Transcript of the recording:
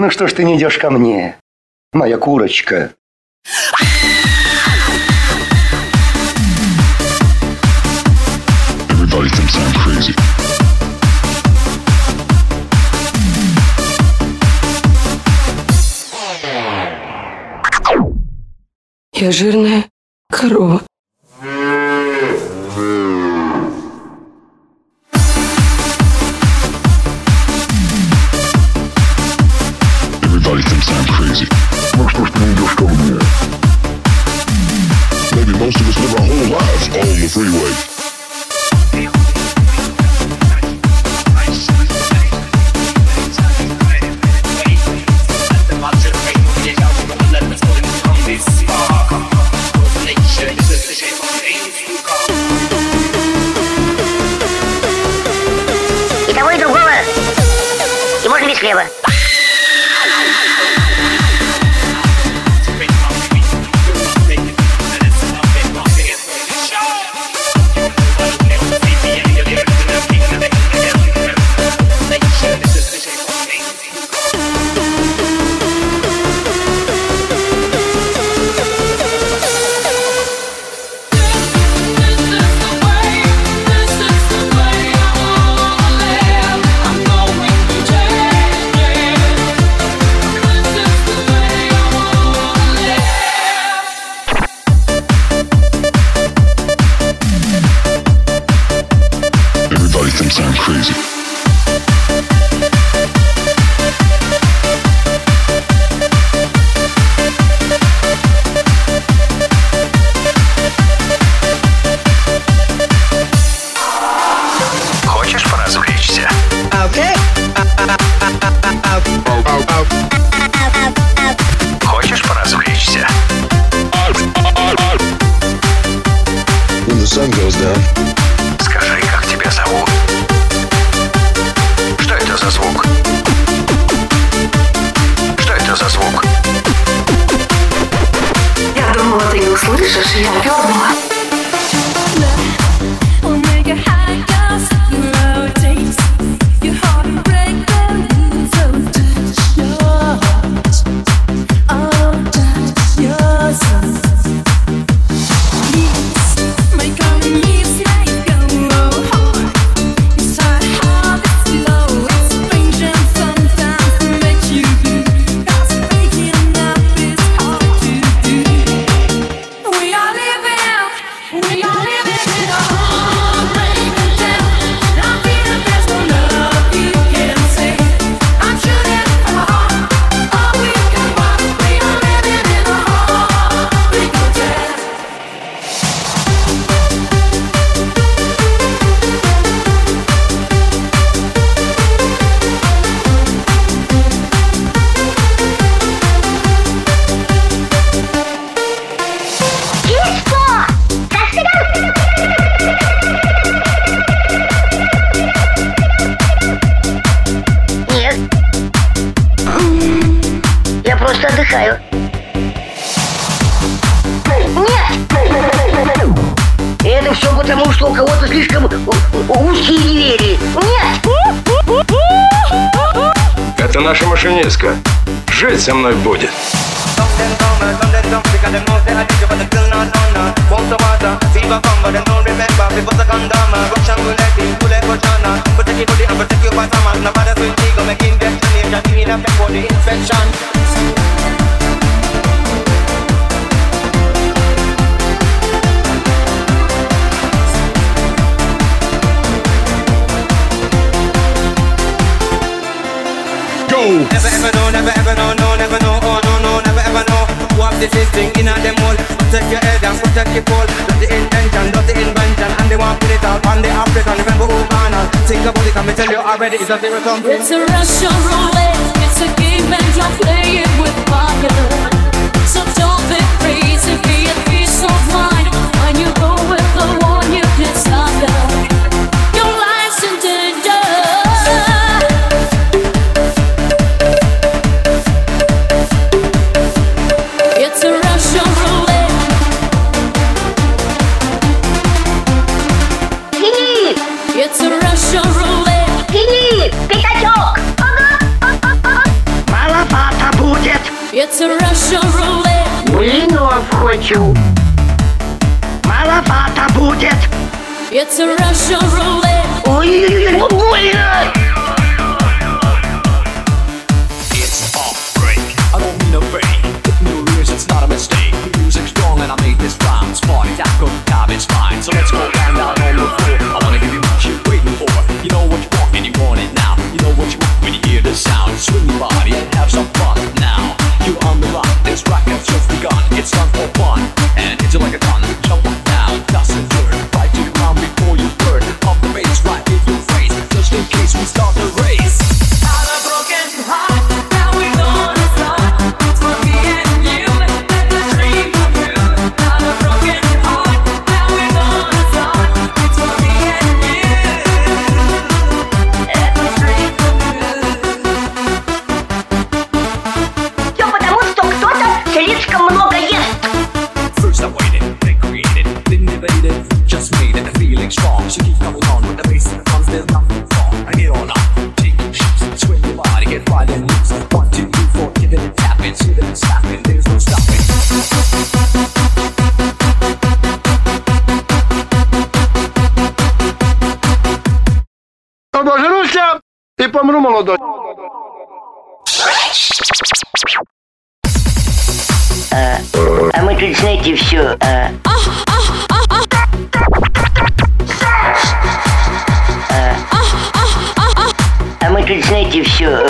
Ну что ж ты не идешь ко мне, моя курочка? Everybody thinks I'm crazy. Я жирная корова. И того, и другого. И можно без хлеба. Down, Скажи, как тебя зовут? Что это за звук? Что это за звук? Я думала, ты не услышишь, я пернула. Отдыхаю. Нет! Это все потому, что у кого-то слишком узкие двери. Нет! Это наша машинистка. Жить со мной будет. This is thing in them all. Protect your head and protect your cold. That's the intention, that's the invention, and they want to put it all on the African. Remember who man Think about it, come tell you already, it's a sum. It's a Russian roulette. It's a Russian roulette. Филипп! Пятачок! Ага! It's a Russian roulette. Блинов хочу. Маловато будет. It's a Russian roulette. Ой-ой-ой, больно. It's a break. I don't mean a break. New rules, it's not a mistake. The music's strong and I made this rhyme. Party that good Just. It's time for fun and hit you like a ton, Jump up down, dust and dirt. Right to Обожруся и помру молодой. А мы тут, знаете, все. А мы тут, знаете, все.